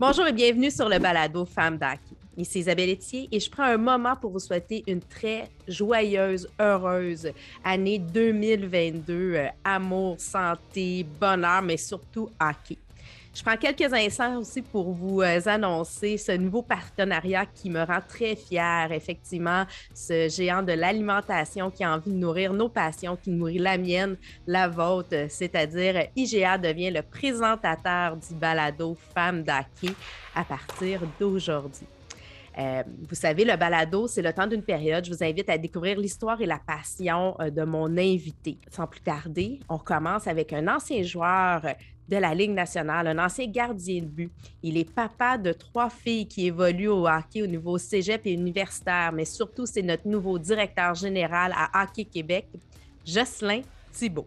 Bonjour et bienvenue sur le balado Femmes d'Aki. Ici Isabelle Etier et je prends un moment pour vous souhaiter une très joyeuse, heureuse année 2022. Euh, amour, santé, bonheur, mais surtout hockey. Je prends quelques instants aussi pour vous euh, annoncer ce nouveau partenariat qui me rend très fière. Effectivement, ce géant de l'alimentation qui a envie de nourrir nos passions, qui nourrit la mienne, la vôtre, c'est-à-dire IGA devient le présentateur du balado Femmes d'Hockey à partir d'aujourd'hui. Euh, vous savez, le balado, c'est le temps d'une période. Je vous invite à découvrir l'histoire et la passion euh, de mon invité. Sans plus tarder, on commence avec un ancien joueur de la Ligue nationale, un ancien gardien de but. Il est papa de trois filles qui évoluent au hockey au niveau cégep et universitaire, mais surtout, c'est notre nouveau directeur général à Hockey Québec, Jocelyn Thibault.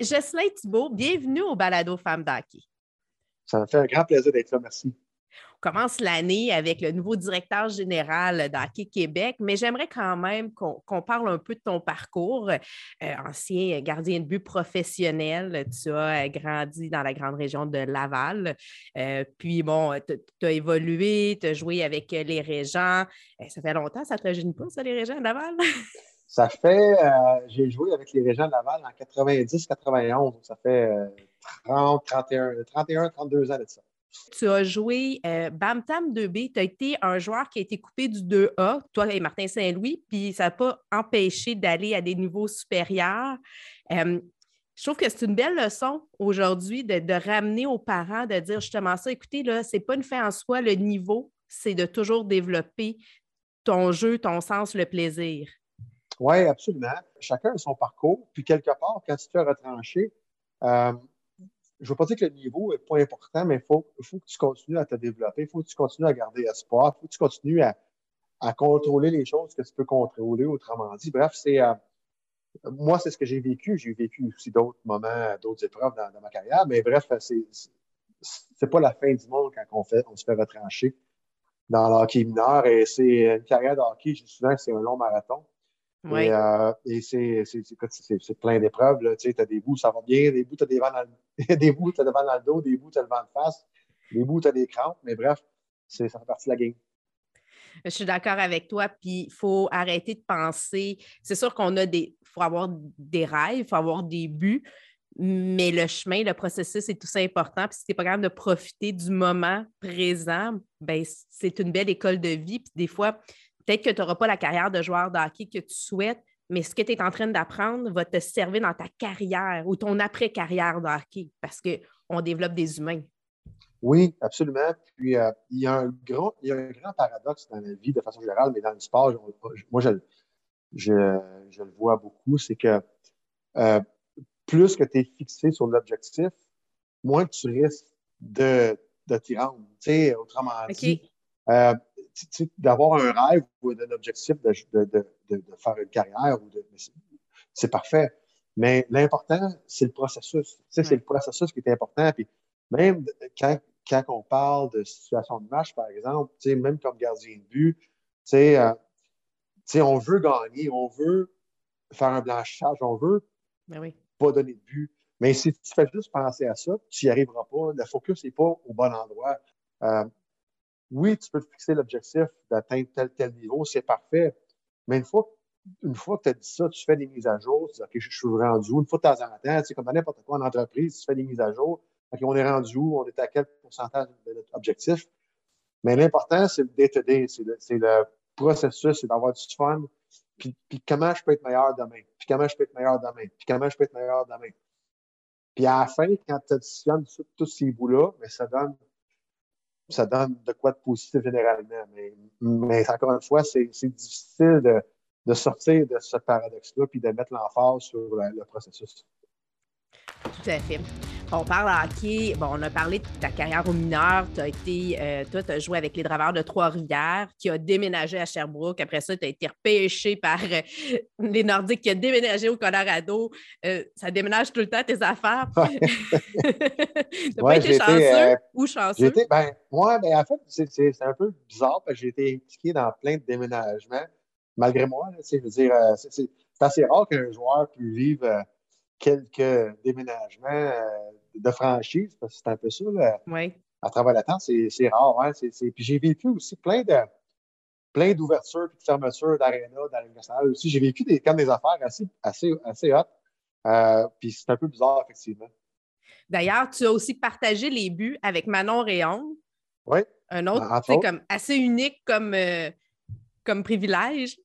Jocelyn Thibault, bienvenue au Balado Femmes d'Hockey. Ça me fait un grand plaisir d'être là. Merci. On commence l'année avec le nouveau directeur général d'Hockey Québec, mais j'aimerais quand même qu'on parle un peu de ton parcours. Euh, ancien gardien de but professionnel, tu as grandi dans la grande région de Laval. Euh, puis, bon, tu as évolué, tu as joué avec les Régents. Euh, ça fait longtemps, ça ne te rajeunit pas, ça, les Régents de Laval? Ça fait, j'ai joué avec les Régents de Laval en 90-91, ça fait 30, 31, 31, 32 ans de ça. Tu as joué euh, Bamtam 2B. Tu as été un joueur qui a été coupé du 2A, toi et Martin Saint-Louis, puis ça n'a pas empêché d'aller à des niveaux supérieurs. Euh, je trouve que c'est une belle leçon aujourd'hui de, ramener aux parents, de dire justement ça, écoutez, là, ce n'est pas une fin en soi, le niveau, c'est de toujours développer ton jeu, ton sens, le plaisir. Oui, absolument. Chacun a son parcours. Puis quelque part, quand tu te fais retrancher, euh, je ne veux pas dire que le niveau n'est pas important, mais il faut, faut, que tu continues à te développer, il faut que tu continues à garder espoir, il faut que tu continues à, contrôler les choses que tu peux contrôler, autrement dit. Bref, c'est euh, moi, c'est ce que j'ai vécu. J'ai vécu aussi d'autres moments, d'autres épreuves dans, ma carrière, mais bref, c'est n'est pas la fin du monde quand on, fait, on se fait retrancher dans l'hockey mineur et c'est une carrière de hockey, je souvent que c'est un long marathon. Et, euh, et c'est plein d'épreuves. Tu as des bouts, ça va bien, des bouts, tu as des vents dans le, des bouts, as des vents dans le dos, des bouts, tu as le vent de face, des bouts, tu as des crampes. Mais bref, ça fait partie de la game. Je suis d'accord avec toi, puis il faut arrêter de penser. C'est sûr qu'on a des. Il faut avoir des rêves, il faut avoir des buts, mais le chemin, le processus est tout ça important. Puis si tu n'es pas capable de profiter du moment présent, ben c'est une belle école de vie. Puis des fois, Peut-être que tu n'auras pas la carrière de joueur de hockey que tu souhaites, mais ce que tu es en train d'apprendre va te servir dans ta carrière ou ton après-carrière de hockey parce qu'on développe des humains. Oui, absolument. Puis euh, il, y a un grand, il y a un grand paradoxe dans la vie de façon générale, mais dans le sport, moi, je, je, le vois beaucoup, c'est que euh, plus que tu es fixé sur l'objectif, moins tu risques de, de t'y rendre. Autrement dit, euh, d'avoir un rêve ou un objectif de, de, de, de faire une carrière, c'est parfait. Mais l'important, c'est le processus. C'est le processus qui est important. Puis même quand, quand on parle de situation de match, par exemple, même comme gardien de but, euh, on veut gagner, on veut faire un blanchissage, on veut ben pas donner de but. Mais si tu fais juste penser à ça, tu n'y arriveras pas. Le focus n'est pas au bon endroit. Euh, oui, tu peux fixer l'objectif d'atteindre tel, tel niveau, c'est parfait. Mais une fois, une fois que tu as dit ça, tu fais des mises à jour, tu dis, OK, je suis rendu où? Une fois de temps en temps, c'est comme n'importe quoi en entreprise, tu fais des mises à jour. OK, on est rendu où? On est à quel pourcentage de notre objectif? Mais l'important, c'est le day-to-day, c'est le, processus, c'est d'avoir du fun. Puis, puis, comment je peux être meilleur demain? Puis comment je peux être meilleur demain? Puis comment je peux être meilleur demain? Puis à la fin, quand tu additionnes tous ces bouts-là, ça donne ça donne de quoi de positif généralement. Mais, encore une fois, c'est difficile de, sortir de ce paradoxe-là puis de mettre l'emphase sur le, processus. Tout à fait. On parle hockey. Bon, on a parlé de ta carrière au mineur. Tu as été, euh, toi, tu as joué avec les Draveurs de Trois-Rivières, qui a déménagé à Sherbrooke. Après ça, tu as été repêché par euh, les Nordiques qui a déménagé au Colorado. Euh, ça déménage tout le temps tes affaires. Tu Ouais, pas été chanceux ou chanceux? été, ben, moi, ben, en fait, c'est un peu bizarre parce que j'ai été impliqué dans plein de déménagements, malgré moi. là, tu sais, je veux dire, c'est assez rare qu'un joueur puisse vivre quelques déménagements euh, de franchise, parce que c'est un peu ça, là, Oui. à travers le temps, c'est c'est rare. Hein, c'est- c'est- Puis j'ai vécu aussi plein de plein d'ouvertures et de fermetures d'aréna dans la Ligue nationale aussi. J'ai vécu des, comme des affaires assez, assez, assez hot. Euh, puis c'est un peu bizarre, effectivement. D'ailleurs, tu as aussi partagé les buts avec Manon Réon, Oui, un autre, autres. comme assez unique comme, euh, comme privilège.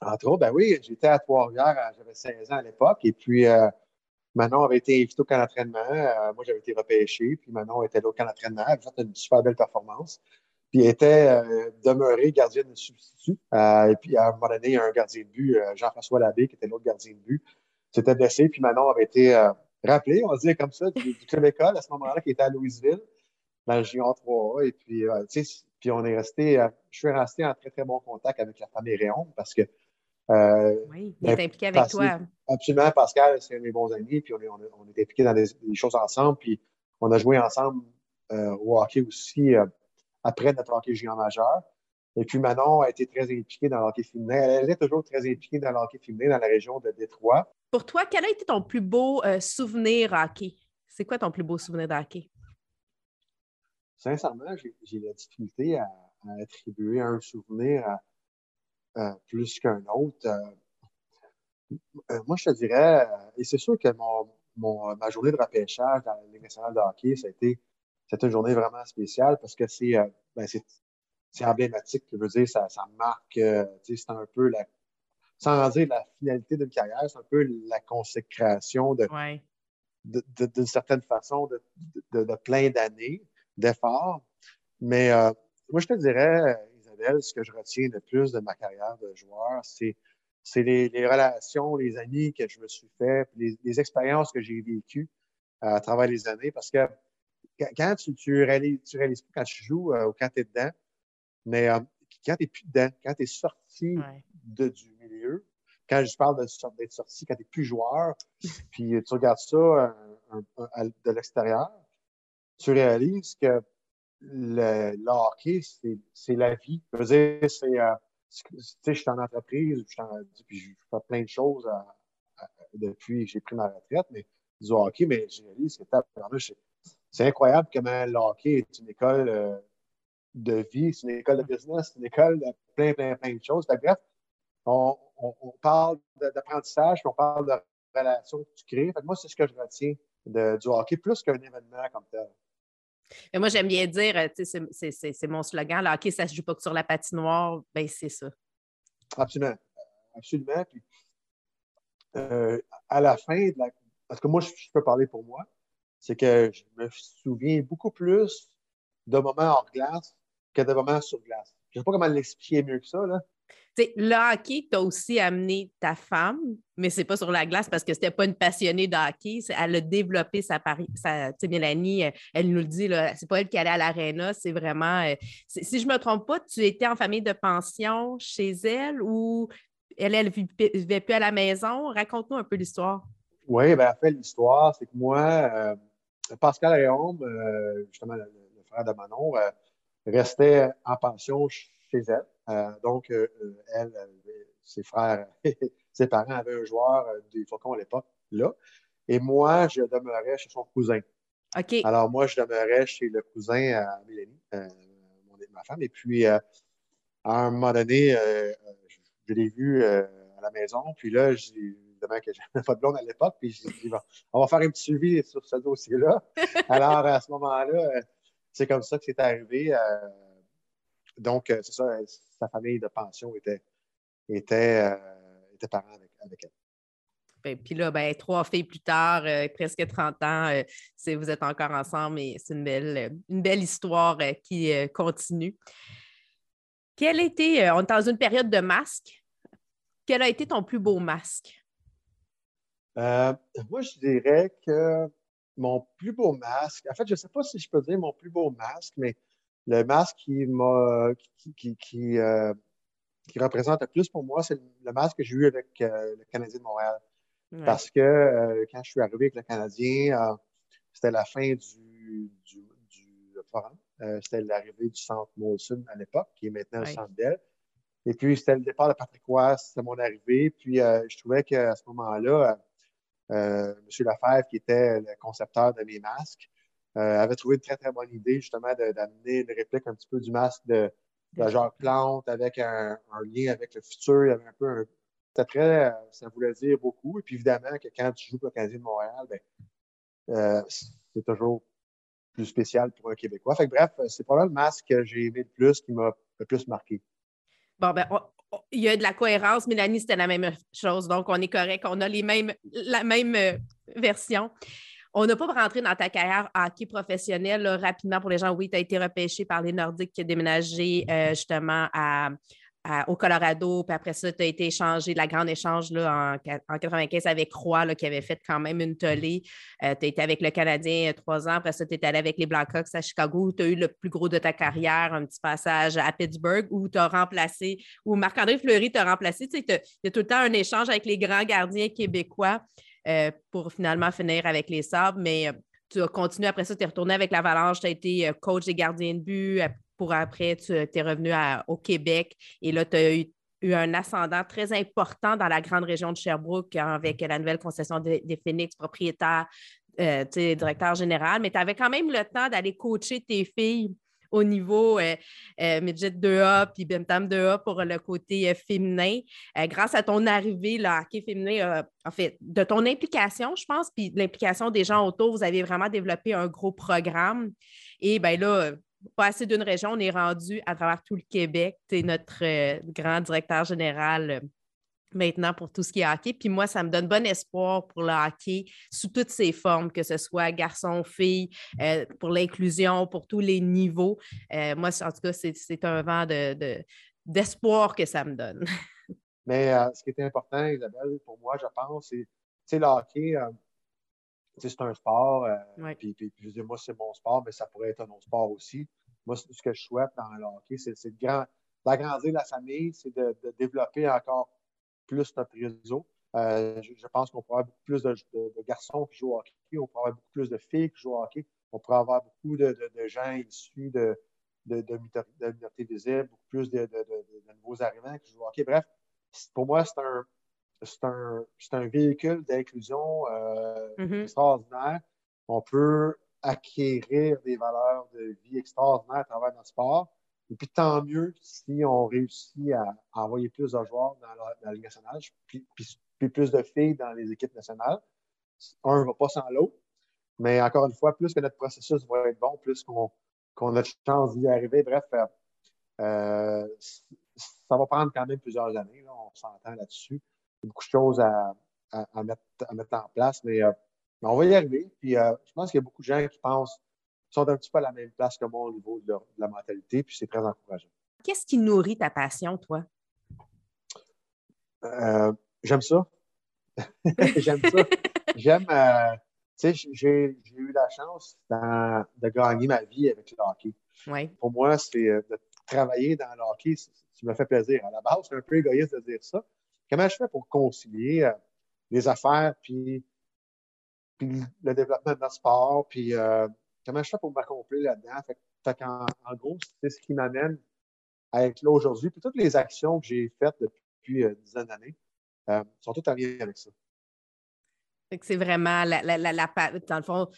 Entre autres, ben oui, j'étais à Trois-Rivières, j'avais 16 ans à l'époque, et puis euh, Manon avait été invitée au camp d'entraînement. Euh, moi, j'avais été repêché, puis Manon était là au camp d'entraînement. Elle avait fait une super belle performance. Puis était euh, demeurée gardienne de substitut. Euh, et puis à un moment donné, il y a un gardien de but, euh, Jean-François Labbé, qui était l'autre gardien de but, s'était blessé, puis Manon avait été euh, rappelé, on va dire comme ça, du, du club école à ce moment-là, qui était à Louisville, dans le Gion 3A. Et puis, tu sais, puis on est resté, je suis resté en très, très bon contact avec la famille Réon parce que euh, Oui, il est Ben, impliqué avec toi. Absolument, Pascal, c'est un de mes bons amis, puis on est, on est, on est impliqués dans des, des choses ensemble, puis on a joué ensemble euh, au hockey aussi euh, après notre hockey junior majeur. Et puis Manon a été très impliquée dans le hockey féminin. Elle est toujours très impliquée dans le hockey féminin dans la région de Détroit. Pour toi, quel a été ton plus beau souvenir hockey? C'est quoi ton plus beau souvenir de hockey? Sincèrement, j'ai la difficulté à, à attribuer un souvenir à plus qu'un autre. Euh, euh, moi, je te dirais, euh, et c'est sûr que mon, mon- ma journée de repêchage dans la Ligue nationale de hockey, ça a été, une journée vraiment spéciale parce que c'est euh, ben, c'est c'est emblématique. Je veux dire, ça, ça marque, euh, tu sais, c'est un peu la, sans dire la finalité d'une carrière, c'est un peu la consécration de, de- d'une certaine façon de, de- de plein d'années d'efforts. Mais euh, moi, je te dirais, ce que je retiens le plus de ma carrière de joueur, c'est, c'est les, les relations, les amis que je me suis fait, les, les expériences que j'ai vécues euh, à travers les années. Parce que quand- tu, tu réalises, tu réalises pas quand tu joues euh, ou quand tu es dedans, mais euh, quand tu n'es plus dedans, quand tu es sorti Ouais. de, du milieu, quand je parle d'être sorti, quand tu n'es plus joueur, puis tu regardes ça euh, de l'extérieur, tu réalises que le, hockey, c'est la vie. Je veux dire, c'est. euh, tu sais, je suis en entreprise, je, puis je fais plein de choses à- à- depuis que j'ai pris ma retraite, mais du hockey, mais je réalise que c'est incroyable comment le hockey est une école euh, de vie, c'est une école de business, c'est une école de plein, plein, plein de choses. Bref, on, parle d'apprentissage, on parle de relations que tu crées. Fait moi, c'est ce que je retiens du hockey, plus qu'un événement comme tel. Mais moi, j'aime bien dire, euh, c'est- mon slogan, le hockey, ça ne se joue pas que sur la patinoire. Ben, c'est ça. Absolument. Absolument. Euh, à la fin de la. Parce que moi, je, je peux parler pour moi. C'est que je me souviens beaucoup plus de moments hors glace que de moments sur glace. Je ne sais pas comment l'expliquer mieux que ça. Là. Le hockey, tu as aussi amené ta femme, mais c'est pas sur la glace parce que c'était pas une passionnée de hockey. Elle a développé sa. Sa, Mélanie, euh, elle nous le dit, c'est pas elle qui allait à l'aréna, c'est vraiment. euh, si je me trompe pas, tu étais en famille de pension chez elle ou elle, elle vivait plus à la maison? Raconte-nous un peu l'histoire. Oui, ben, en fait, l'histoire, c'est que moi, euh, Pascal Réaume, justement, le, frère de Manon, restait en pension chez elle. Euh, donc, euh, euh, elle, ses frères, ses parents avaient un joueur des Faucons à l'époque, là. Et moi, je demeurais chez son cousin. OK. Alors, moi, je demeurais chez le cousin à Mélanie, euh, mon, ma femme. Et puis, euh, à un moment donné, euh, je, je l'ai vu à la maison. Puis là, j'ai évidemment que j'avais pas de blonde à l'époque. Puis j'ai dit, bon, on va faire un petit suivi sur ce dossier-là. Alors, à ce moment-là, c'est comme ça que c'est arrivé. Euh, donc, euh, c'est ça, sa famille de pension était, était, euh, était parent avec, avec elle. Ben, Puis là, ben, trois filles plus tard, euh, presque 30 ans, euh, c'est- vous êtes encore ensemble et c'est une belle, euh, une belle histoire euh, qui euh, continue. Quel était, euh, on est dans une période de masque. Quel a été ton plus beau masque? Euh, moi, je dirais que mon plus beau masque, en fait, je ne sais pas si je peux dire mon plus beau masque, mais le masque qui m'a qui, qui, euh, qui, représente le plus pour moi, c'est le masque que j'ai eu avec euh, le Canadien de Montréal. Parce que euh, quand je suis arrivé avec le Canadien, c'était la fin du, du, du forum. c'était l'arrivée du centre Molson à l'époque, qui est maintenant le centre Bell. Et puis, c'était le départ de Patrick Roy, c'était mon arrivée. Puis, je trouvais qu'à ce moment-là, M. Lafèvre, qui était le concepteur de mes masques, euh, avait trouvé une très, très bonne idée, justement, d'amener une réplique un petit peu du masque de, de genre plante avec un, lien avec le futur. Il y avait un peu un. C'était très. Ça voulait dire beaucoup. Et puis, évidemment, que quand tu joues pour le Canadien de Montréal, ben, euh, c'est toujours plus spécial pour un Québécois. Fait que, bref, c'est probablement le masque que j'ai aimé le plus, qui m'a le plus marqué. Bon, ben, il y a de la cohérence. Mélanie, c'était la même chose. Donc, on est correct. On a les mêmes, la même euh, version. On n'a pas rentré dans ta carrière hockey professionnel rapidement pour les gens. Oui, tu as été repêché par les Nordiques qui ont déménagé euh, justement au Colorado, puis après ça, tu as été échangé, la grande échange là, en, en 95 avec Roy, qui avait fait quand même une tollée. Euh, tu as été avec le Canadien trois ans, après ça, tu es allé avec les Blackhawks à Chicago, tu as eu le plus gros de ta carrière, un petit passage à Pittsburgh, où tu as remplacé, où Marc-André Fleury t'a remplacé. Tu sais, il y a tout le temps un échange avec les grands gardiens québécois. Euh, pour finalement finir avec les Sabres. Mais euh, tu as continué après ça, tu es retourné avec l'Avalanche, tu as été euh, coach des gardiens de but. Pour après, tu es revenu au Québec et là, tu as eu, un ascendant très important dans la grande région de Sherbrooke hein, avec la nouvelle concession des, Phoenix, propriétaire, directeur général. Mais tu avais quand même le temps d'aller coacher tes filles au niveau euh, euh Midget 2A puis Bentham 2A pour le côté euh, féminin. Grâce à ton arrivée, le hockey féminin, en fait, de ton implication, je pense, puis l'implication des gens autour, vous avez vraiment développé un gros programme. Et bien là, pas assez d'une région, on est rendu à travers tout le Québec. Tu es notre grand directeur général maintenant pour tout ce qui est hockey. Puis moi, ça me donne bon espoir pour le hockey sous toutes ses formes, que ce soit garçon, fille, euh, pour l'inclusion, pour tous les niveaux. Euh, moi, en tout cas, c'est un vent d'espoir de, que ça me donne. Mais euh, ce qui était important, Isabelle, pour moi, je pense, c'est le hockey. c'est un sport, puis, puis, je dis, moi, c'est mon sport, mais ça pourrait être un autre sport aussi. Moi, ce que je souhaite dans le hockey, c'est d'agrandir la famille, c'est de, de, développer encore plus notre réseau. Euh, je, pense qu'on pourrait avoir beaucoup plus de, garçons qui jouent au hockey, on pourrait avoir beaucoup plus de filles qui jouent au hockey, on pourrait avoir beaucoup de, gens issus de, de, minorités visibles, beaucoup plus de, nouveaux arrivants qui jouent au hockey. Bref, pour moi, c'est un, un, un, véhicule d'inclusion euh, mm-hmm. extraordinaire. On peut acquérir des valeurs de vie extraordinaires à travers notre sport. Et puis tant mieux si on réussit à, envoyer plus de joueurs dans la, Ligue nationale, puis, plus de filles dans les équipes nationales. Un ne va pas sans l'autre. Mais encore une fois, plus que notre processus va être bon, plus qu'on a de chance d'y arriver. Bref, euh, euh, ça va prendre quand même plusieurs années. on s'entend là-dessus. Il y a beaucoup de choses à, mettre, en place, mais, euh, on va y arriver. Puis je pense qu'il y a beaucoup de gens qui pensent sont un petit peu à la même place que moi au niveau de, la mentalité, puis c'est très encourageant. Qu'est-ce qui nourrit ta passion, toi? Euh, j'aime ça. j'aime ça. J'aime, euh, tu sais, j'ai eu la chance de gagner ma vie avec le hockey. Pour moi, c'est euh, de travailler dans le hockey, ça me fait plaisir. À la base, c'est un peu égoïste de dire ça. Comment je fais pour concilier les affaires, puis, puis le développement de notre sport, puis comment je fais pour m'accomplir là-dedans? En, gros, c'est ce qui m'amène à être là aujourd'hui. Toutes les actions que j'ai faites depuis euh, dizaines d'années euh, sont toutes en lien avec ça. c'est vraiment la, dans le fond,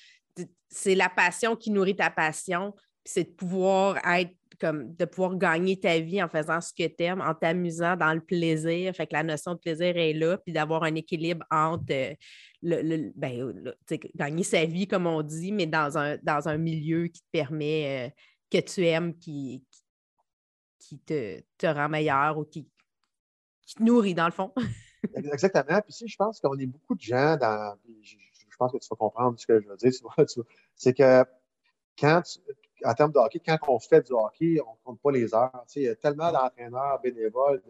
c'est la passion qui nourrit ta passion, c'est de pouvoir être comme de pouvoir gagner ta vie en faisant ce que tu aimes, en t'amusant dans le plaisir. Fait que la notion de plaisir est là, puis d'avoir un équilibre entre euh, ben, gagner sa vie, comme on dit, mais dans un, dans un milieu qui te permet, euh, que tu aimes, qui, qui te, te rend meilleur ou qui, te nourrit, dans le fond. Exactement. Puis si je pense qu'on est beaucoup de gens dans. Je, pense que tu vas comprendre ce que je veux dire. C'est que quand, en termes de hockey, quand on fait du hockey, on ne compte pas les heures. il y a tellement d'entraîneurs bénévoles,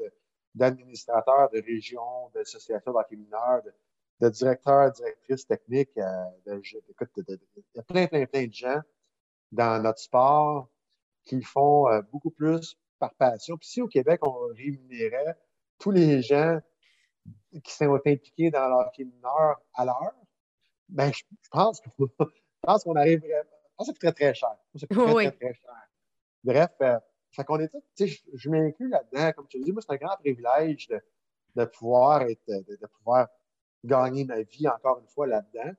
d'administrateurs de régions, d'associations d'hockey mineurs, de directeurs, directrices techniques. Euh, écoute, il y a plein, plein, plein de gens dans notre sport qui font euh, beaucoup plus par passion. Puis si au Québec, on rémunérait tous les gens qui sont impliqués dans leur mineur à l'heure, ben, je, pense qu'on arrive vraiment. Je pense que ça coûterait très cher. Ça très, très, cher. Bref, euh, qu'on est je, je m'inclus là-dedans. Comme tu dis, moi, c'est un grand privilège de, de pouvoir être, de, pouvoir gagner ma vie encore une fois là-dedans,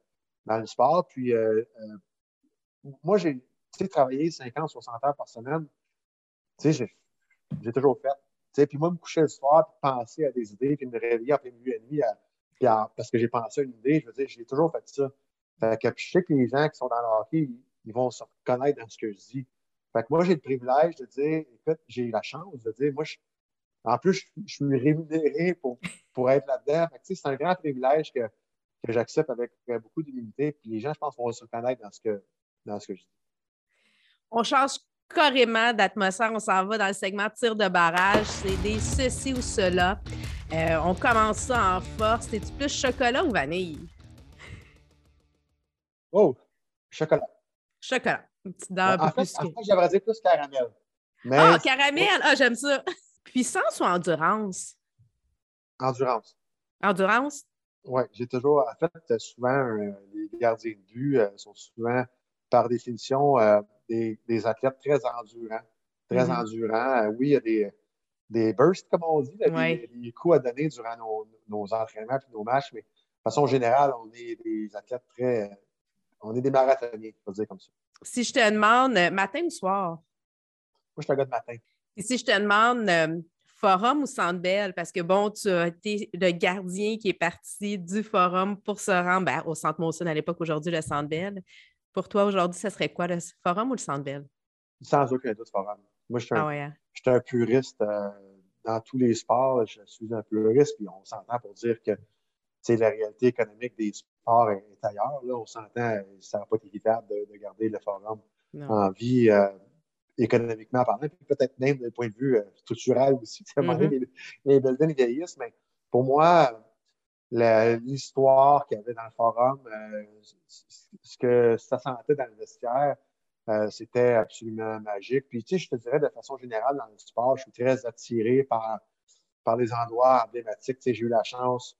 dans le sport. Puis euh, euh, moi, j'ai travaillé 50, 60 heures par semaine. J'ai toujours fait. Puis moi, me coucher le soir, puis penser à des idées, puis me réveiller plein milieu et nuit parce que j'ai pensé à une idée, je veux dire, j'ai toujours fait ça. Fait que je sais que les gens qui sont dans le hockey, ils, vont se reconnaître dans ce que je dis. Fait que moi, j'ai le privilège de dire, écoute, j'ai eu la chance de dire, moi, je, en plus, je, suis rémunéré pour, pour être là-dedans. C'est un grand privilège que, que j'accepte avec beaucoup d'humilité. Puis les gens, je pense, vont se reconnaître dans ce que, dans ce que je dis. On change carrément d'atmosphère. On s'en va dans le segment tir de barrage. C'est des ceci ou cela. Euh, on commence ça en force. C'est-tu plus chocolat ou vanille? Oh, chocolat. Chocolat. Une petite dent en, fait, en fait, j'aimerais dire plus caramel. Ah, caramel! Ah, j'aime ça. Puissance ou endurance? Endurance. Endurance? Oui, j'ai toujours. En fait, souvent, euh, les gardiens de but euh, sont souvent, par définition, euh, des, athlètes très endurants. Très mm-hmm. endurants. oui, il y a des, des bursts, comme on dit, des, coups à donner durant nos, nos entraînements et nos matchs, mais de façon générale, on est des athlètes très. On est des marathoniens, on dire comme ça. Si je te demande, matin ou soir? Moi, je suis un gars de matin. Et si je te demande euh, forum ou centre belle, parce que bon, tu as été le gardien qui est parti du forum pour se rendre ben, au centre Monson à l'époque, aujourd'hui le centre belle. Pour toi, aujourd'hui, ce serait quoi, le forum ou le centre belle? Sans aucun doute, forum. Moi, je suis un, ah hein? un puriste euh, dans tous les sports. Je suis un puriste, puis on s'entend pour dire que la réalité économique des sports est, ailleurs. Là, on s'entend, ça n'a pas été évident de, garder le forum en vie. Euh, économiquement parlant, puis peut-être même d'un point de vue euh, structurel aussi. À un moment donné, mm-hmm. les, buildings vieillissent, mais pour moi, l'histoire qu'il y avait dans le forum, euh, ce que ça sentait dans le vestiaire, euh, c'était absolument magique. Puis, tu sais, je te dirais de façon générale, dans le sport, je suis très attiré par, par les endroits emblématiques. Tu sais, j'ai eu la chance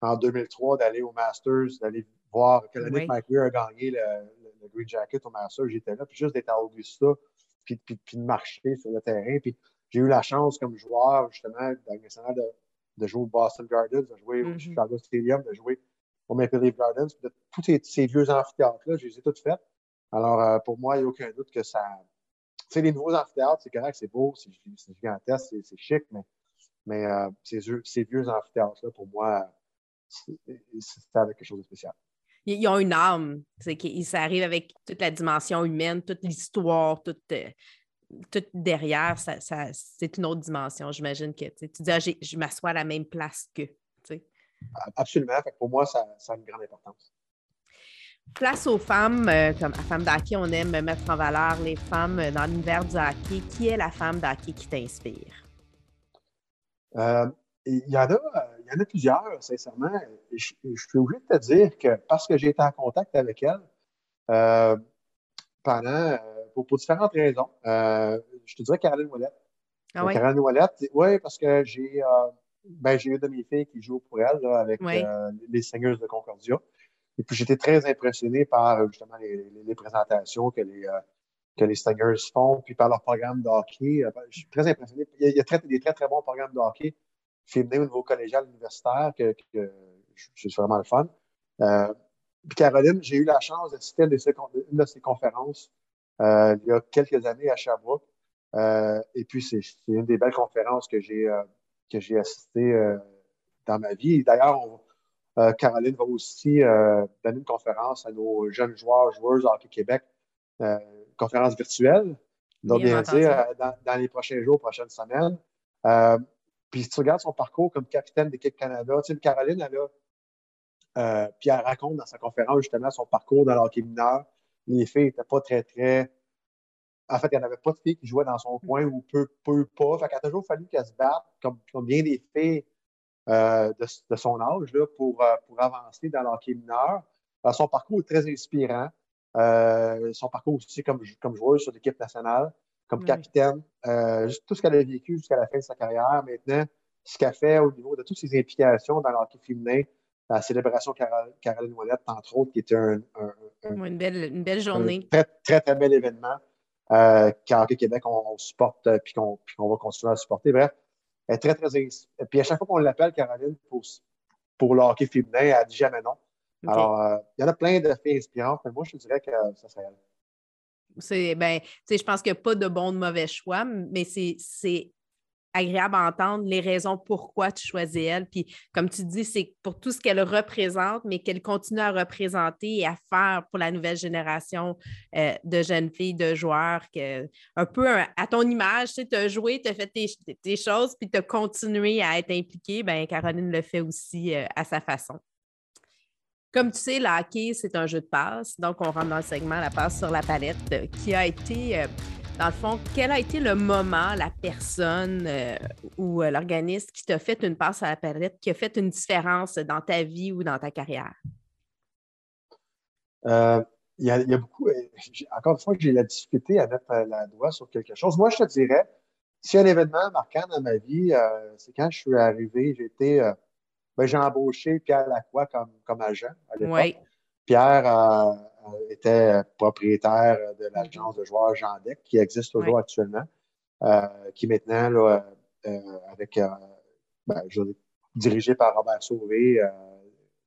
en 2003 d'aller au Masters, d'aller voir quelle année Mike Weir a gagné le, le, Green Jacket au Masters. J'étais là, puis juste d'être à Augusta, puis, de marcher sur le terrain. Puis j'ai eu la chance, comme joueur, justement, dans le de, de jouer au Boston Gardens, de jouer au mm-hmm. Chicago Stadium, de jouer au Maple Leaf Gardens. de, tous ces, vieux amphithéâtres-là, je les ai tous faits. Alors, euh, pour moi, il n'y a aucun doute que ça. Tu sais, les nouveaux amphithéâtres, c'est correct, c'est beau, c'est gigantesque, c'est chic, mais, mais euh, ces, ces, vieux amphithéâtres-là, pour moi, c'est avec quelque chose de spécial ils ont une âme. Ça arrive avec toute la dimension humaine, toute l'histoire, tout, euh, tout derrière. Ça, c'est une autre dimension. J'imagine que tu dis, ah, je m'assois à la même place que. Absolument. pour moi, ça, a une grande importance. Place aux femmes, euh, comme à Femme d'hockey, on aime mettre en valeur les femmes dans l'univers du hockey. Qui est la femme d'hockey qui t'inspire? Euh, il y, en a, il y en a plusieurs, sincèrement. Je, suis obligé de te dire que parce que j'ai été en contact avec elle euh, pendant, euh, pour, différentes raisons, euh, je te dirais Caroline Ouellette. Ah oui? Caroline Ouellette, oui, parce que j'ai ben, eu de mes filles qui jouent pour elle avec les Seigneurs de Concordia. Et puis j'étais très impressionné par justement les, présentations que les, que les Stingers font, puis par leur programme de hockey. Je suis très impressionné. Il y a, très, des très, très bons programmes de hockey féminin au niveau collégial universitaire, que, que, c'est vraiment le fun. Euh, puis Caroline, j'ai eu la chance d'assister à une de ses conférences euh, il y a quelques années à Sherbrooke. Euh, et puis, c'est une des belles conférences que j'ai que j'ai assisté dans ma vie. D'ailleurs, Caroline va aussi donner une conférence à nos jeunes joueurs, joueuses Hockey Québec, conférence virtuelle, donc bien dire, dans, dans, les prochains jours, prochaines semaines. Puis si tu regardes son parcours comme capitaine d'équipe Canada, tu sais, Caroline, elle a, euh, puis elle raconte dans sa conférence justement son parcours dans l'hockey mineur. Les filles n'étaient pas très, très. En fait, il n'y en avait pas de filles qui jouaient dans son coin ou peu, peu pas. Fait qu'il a toujours fallu qu'elle se batte, comme, bien des filles de, son âge là, pour, pour avancer dans l'hockey mineur. son parcours est très inspirant. son parcours aussi comme, comme joueur sur l'équipe nationale, comme capitaine. tout ce qu'elle a vécu jusqu'à la fin de sa carrière. Maintenant, ce qu'elle fait au niveau de toutes ses implications dans l'hockey féminin, la célébration Caroline Ouellette, entre autres, qui était un, une, belle, une belle journée. très, très, très bel événement euh, qu'en Québec, on, supporte et euh, qu'on va continuer à supporter. Bref, elle est très, très. Puis à chaque fois qu'on l'appelle, Caroline, pour, pour le hockey féminin, elle dit jamais non. Alors, euh, il y en a plein de faits inspirants, mais moi, je dirais que ça serait elle. C'est, ben, je pense qu'il n'y a pas de bon ou de mauvais choix, mais c'est agréable à entendre les raisons pourquoi tu choisis elle. Puis, comme tu dis, c'est pour tout ce qu'elle représente, mais qu'elle continue à représenter et à faire pour la nouvelle génération euh, de jeunes filles, de joueurs, que, un peu à ton image, tu as joué, tu as fait tes, choses, puis tu as continué à être impliquée. Bien, Caroline le fait aussi euh, à sa façon. Comme tu sais, le hockey, c'est un jeu de passe. Donc, on rentre dans le segment La passe sur la palette euh, qui a été dans le fond, quel a été le moment, la personne euh, ou euh, l'organisme qui t'a fait une passe à la palette, qui a fait une différence dans ta vie ou dans ta carrière? Euh, il y, a beaucoup. Encore une fois, j'ai la difficulté à mettre la doigt sur quelque chose. Moi, je te dirais, si y un événement marquant dans ma vie, c'est quand je suis arrivé, été. Ben, j'ai embauché Pierre Lacroix comme, comme agent à l'époque. Oui. Pierre était propriétaire de l'agence de joueurs Jean Deck, qui existe toujours actuellement, euh, qui maintenant là, euh, avec euh, ben, dirigé par Robert Sauvé,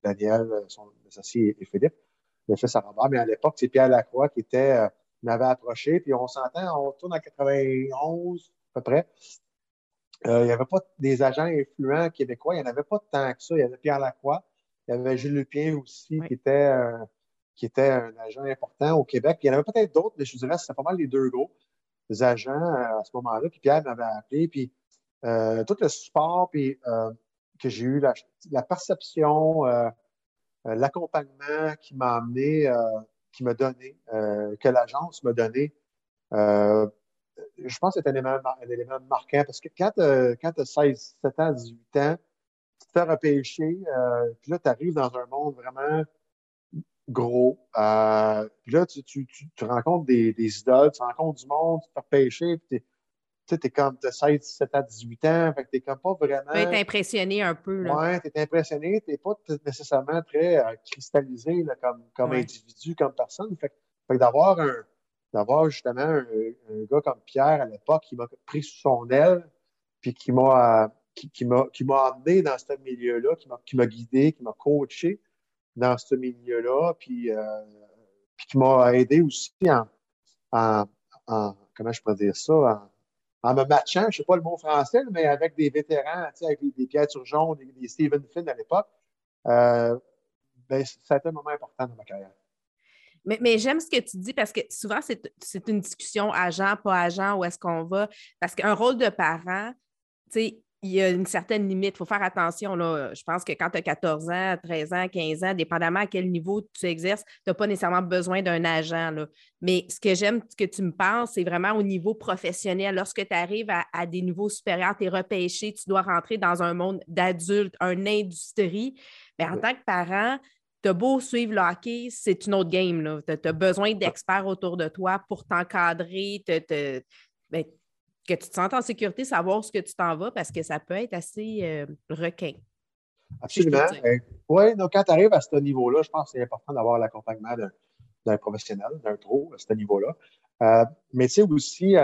Daniel, son associé et Philippe, le fils à Robert. Mais à l'époque, c'est Pierre Lacroix qui était m'avait approché, puis on s'entend, on tourne en 91 à peu près. Il n'y avait pas des agents influents québécois, il n'y en avait pas tant que ça. Il y avait Pierre Lacroix, il y avait Jules Lupien aussi, qui était qui était un agent important au Québec. il y en avait peut-être d'autres, mais je vous dirais c'était pas mal les deux gros agents euh, à ce moment-là. Puis Pierre m'avait appelé. Puis euh, tout le support puis, euh, que j'ai eu, la, perception, l'accompagnement qui m'a amené, qui m'a donné, que l'agence m'a donné, je pense que c'est un élément, un élément marquant parce que quand, quand tu as 16, 17 ans, 18 ans, tu te fais repêcher, puis là, tu arrives dans un monde vraiment gros. Euh, puis là, tu, tu, tu, rencontres des, des, idoles, tu rencontres du monde, tu te fais pêcher, puis tu es comme, tu as 16, 17 ans, 18 ans, fait que t'es comme pas vraiment... Tu es impressionné un peu, là. Ouais, t'es impressionné, t'es pas nécessairement très euh, cristallisé, là, comme, comme individu, comme personne. Fait, fait que d'avoir un d'avoir justement un, un, gars comme Pierre à l'époque qui m'a pris sous son aile, puis qui m'a qui, qui m'a amené dans ce milieu-là, qui m'a guidé, qui m'a coaché, dans ce milieu-là, puis, euh, puis qui m'a aidé aussi en, en, comment je pourrais dire ça, en, me matchant, je ne sais pas le mot français, mais avec des vétérans, avec des, des Pierre Turgeon, des, des Stephen Finn à l'époque, euh, ben, ça a été un moment important dans ma carrière. Mais, mais j'aime ce que tu dis parce que souvent, c'est une discussion agent, pas agent, où est-ce qu'on va? Parce qu'un rôle de parent, tu sais, il y a une certaine limite. Il faut faire attention. Là. Je pense que quand tu as 14 ans, 13 ans, 15 ans, dépendamment à quel niveau tu exerces, tu n'as pas nécessairement besoin d'un agent. Là. Mais ce que j'aime que tu me parles, c'est vraiment au niveau professionnel. Lorsque tu arrives à, des niveaux supérieurs, tu es repêché, tu dois rentrer dans un monde d'adultes, une industrie. Mais en tant que parent, tu as beau suivre le hockey, c'est une autre game. Tu as, besoin d'experts autour de toi pour t'encadrer, te, te ben, que tu te sens en sécurité, savoir ce que tu t'en vas parce que ça peut être assez euh, requin. Absolument. Euh, oui, donc quand tu arrives à ce niveau-là, je pense que c'est important d'avoir l'accompagnement d'un professionnel, d'un pro à ce niveau-là. Euh, mais tu sais aussi,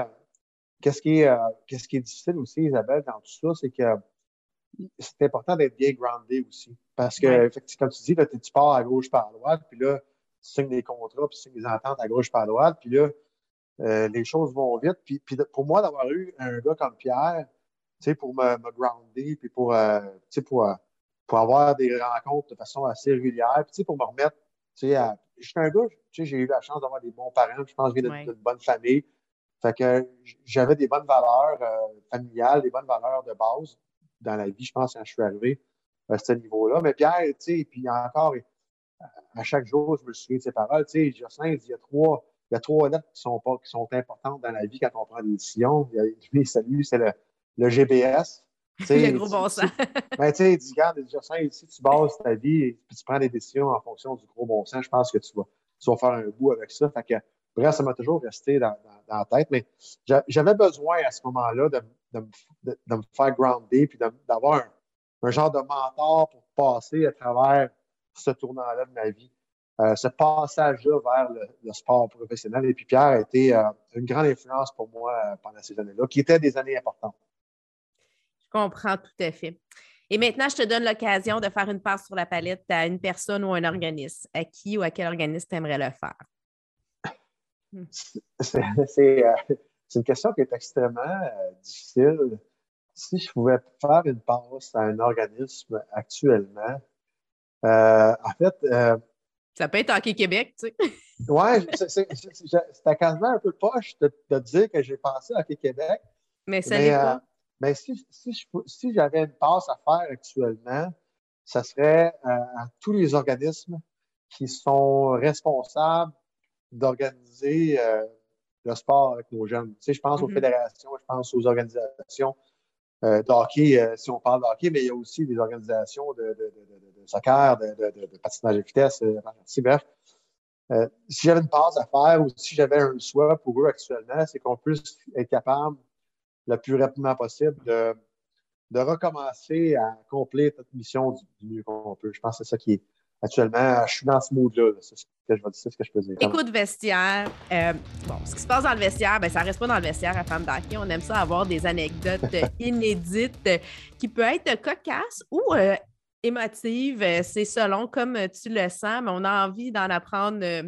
qu'est-ce qui, est, qu'est-ce qui est difficile aussi, Isabelle, dans tout ça, c'est que c'est important d'être bien groundé aussi. Parce que, comme tu dis, là, tu pars à gauche par à droite, puis là, tu signes des contrats, puis tu signes des ententes à gauche par à droite, puis là, euh, les choses vont vite. Puis, pour moi, d'avoir eu un gars comme Pierre, pour me, me grounder, puis pour, euh, pour, euh, pour avoir des rencontres de façon assez régulière, puis pour me remettre, tu sais, je suis un gars, tu sais, j'ai eu la chance d'avoir des bons parents, je pense que je viens d'une bonne famille. Fait que j'avais des bonnes valeurs familiales, des bonnes valeurs de base dans la vie, je pense, quand je suis arrivé à ce niveau-là. Mais Pierre, tu sais, puis encore, à chaque jour, je me souviens de ses paroles, tu sais, Jocelyn, il y a trois, il y a trois lettres qui sont, pas, qui sont importantes dans la vie quand on prend des décisions. Il y a, lui, c'est le, le, GBS. le gros bon sens. Ben, tu sais, il dit, regarde, si tu bases ta vie et tu prends des décisions en fonction du gros bon sens, je pense que tu vas, tu vas faire un bout avec ça. Fait que, bref, ça m'a toujours resté dans, dans, la tête. Mais j'avais besoin à ce moment-là de, de, de, de, me faire grounder puis d'avoir un, un, genre de mentor pour passer à travers ce tournant-là de ma vie. Euh, ce passage-là vers le, sport professionnel. Et puis Pierre a été euh, une grande influence pour moi euh, pendant ces années-là, qui étaient des années importantes. Je comprends tout à fait. Et maintenant, je te donne l'occasion de faire une passe sur la palette à une personne ou un organisme. À qui ou à quel organisme tu aimerais le faire? Hmm. C'est une question qui est extrêmement difficile. Si je pouvais faire une passe à un organisme actuellement, en fait, ça peut être Hockey Québec, tu sais. Oui, c'était quasiment un peu poche de, de dire que j'ai pensé à Hockey Québec. Mais ça n'est pas. Euh, mais si, si j'avais une passe à faire actuellement, ça serait euh, à tous les organismes qui sont responsables d'organiser euh, le sport avec nos jeunes. Tu sais, je pense aux mm-hmm. fédérations, je pense aux organisations euh, de hockey, euh, si on parle de hockey, mais il y a aussi des organisations de, de, de, de soccer, de, patinage de vitesse, euh, bref. Euh, si j'avais une passe à faire ou si j'avais un souhait pour eux actuellement, c'est qu'on puisse être capable le plus rapidement possible de, de recommencer à accomplir notre mission du, mieux qu'on peut. Je pense que c'est ça qui est, actuellement, je suis dans ce mood-là. C'est ce que je c'est ce que je peux dire. Écoute, vestiaire. Euh, bon, ce qui se passe dans le vestiaire, ben, ça reste pas dans le vestiaire à Femme d'Hockey. On aime ça avoir des anecdotes inédites qui peuvent être cocasses ou euh, émotives. C'est selon comme tu le sens, mais on a envie d'en apprendre. Euh,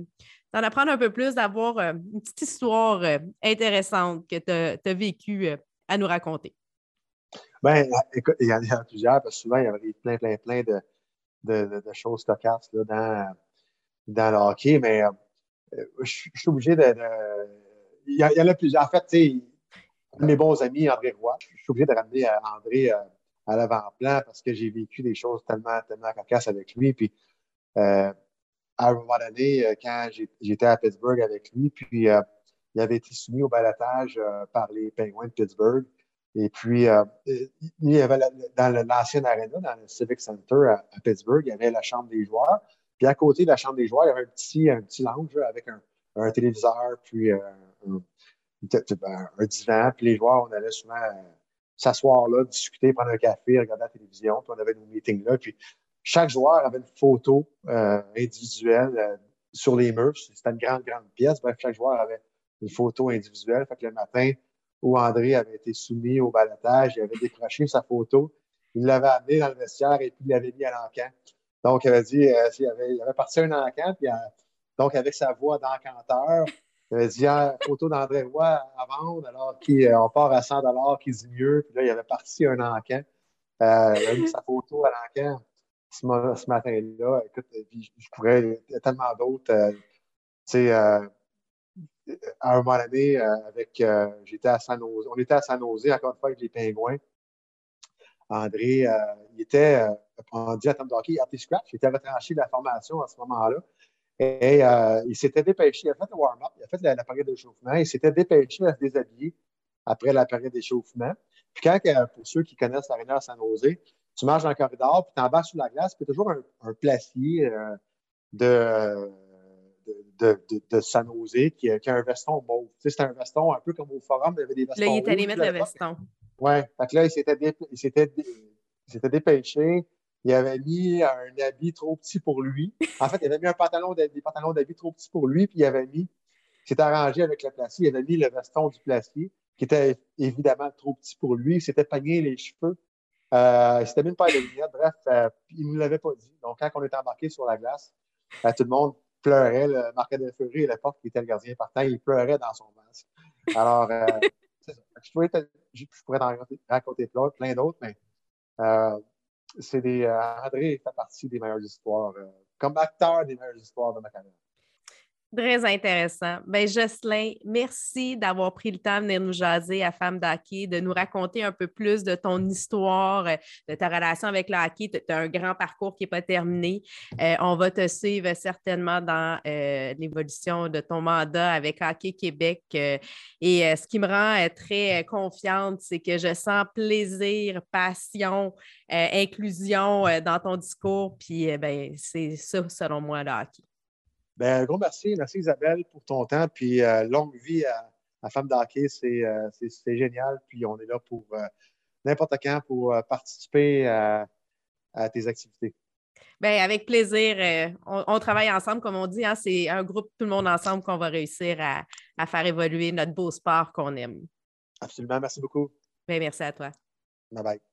d'en apprendre un peu plus, d'avoir une petite histoire intéressante que tu as, vécue à nous raconter. Bien, écoute, il y en a plusieurs, parce que souvent, il y avait plein, plein, plein de, de, de, choses cocasses là, dans, dans le hockey, mais euh, je, suis obligé de. il, y en a plusieurs. En fait, tu mes bons amis, André Roy, je suis obligé de ramener euh, André euh, à l'avant-plan parce que j'ai vécu des choses tellement, tellement cocasses avec lui. Puis, à un moment donné, quand j'étais à Pittsburgh avec lui, puis il avait été soumis au balotage par les Penguins de Pittsburgh. Et puis, euh, il y avait dans l'ancienne arena, dans le Civic Center à, Pittsburgh, il y avait la chambre des joueurs. Puis à côté de la chambre des joueurs, il y avait un petit, un petit lounge avec un, un téléviseur, puis euh, un, un, divan. Puis les joueurs, on allait souvent euh, s'asseoir là, discuter, prendre un café, regarder la télévision. Puis on avait nos meetings là. Puis chaque joueur avait une photo individuelle sur les murs. C'était une grande, grande pièce. Bref, chaque joueur avait une photo individuelle. Fait que le matin, où André avait été soumis au balotage. Il avait décroché sa photo. Il l'avait amené dans le vestiaire et puis il l'avait mis à l'encan. Donc, il avait dit, euh, il, avait, il avait parti un encan, puis euh, donc avec sa voix d'encanteur, il avait dit, ah, photo d'André Roy à vendre, alors qu'on euh, part à 100 qui dit mieux. Puis là, il avait parti un encan. Euh, il a mis sa photo à l'encan ce, matin-là. Écoute, je, pourrais, il y a tellement d'autres. tu sais, à un moment donné, euh, avec, euh, j'étais à San Jose, on était à San Jose, encore une fois, avec les Pingouins. André, euh, il était rendu à Tom Hockey, scratch il était retranché de la formation à ce moment-là. Et il s'était dépêché, il a fait le warm-up, il a fait la, période d'échauffement, il s'était dépêché à se déshabiller après la période d'échauffement. Puis quand, pour ceux qui connaissent l'aréna à San Jose, tu marches dans le corridor, puis tu embarques sur la glace, puis toujours un, un placier de de, de, de San Jose qui, qui, a un veston mauve. Tu sais, c'était un veston un peu comme au forum, il y avait des vestons. Là, il est allé mettre le veston. Oui, fait là, il s'était, dé, dépêché. Il avait mis un habit trop petit pour lui. En fait, il avait mis un pantalon des pantalons d'habit trop petit pour lui, puis il avait mis, il s'était arrangé avec le placier, il avait mis le veston du placier, qui était évidemment trop petit pour lui. Il s'était pogné les cheveux. Euh, il s'était mis une paire de lunettes. Bref, euh, il ne nous l'avait pas dit. Donc, quand on était embarqué sur la glace, euh, tout le monde pleurait. Le Marc de Fleury, à l'époque, qui était le gardien partant, il pleurait dans son masque. Alors, euh, ça. Je pourrais, je pourrais en raconter, plein, d'autres, mais euh, c'est des. Euh, André fait partie des meilleures histoires, comme acteur des meilleures histoires de ma carrière. Très intéressant. Ben, Jocelyn, merci d'avoir pris le temps de venir nous jaser à Femme d'hockey, de nous raconter un peu plus de ton histoire, euh, de ta relation avec le hockey. Tu as un grand parcours qui n'est pas terminé. Euh, on va te suivre certainement dans euh, l'évolution de ton mandat avec Hockey Québec. et ce qui me rend très confiante, c'est que je sens plaisir, passion, inclusion dans ton discours. Puis ben, c'est ça, selon moi, le hockey. Ben, un gros merci. Merci Isabelle pour ton temps. Puis euh, longue vie à, Femme d'Hockey. Euh, c'est génial. Puis on est là pour euh, n'importe quand pour participer à, tes activités. Bien, avec plaisir. On, travaille ensemble, comme on dit. Hein, c'est un groupe, tout le monde ensemble, qu'on va réussir à, à, faire évoluer notre beau sport qu'on aime. Absolument. Merci beaucoup. Bien, merci à toi. Bye bye.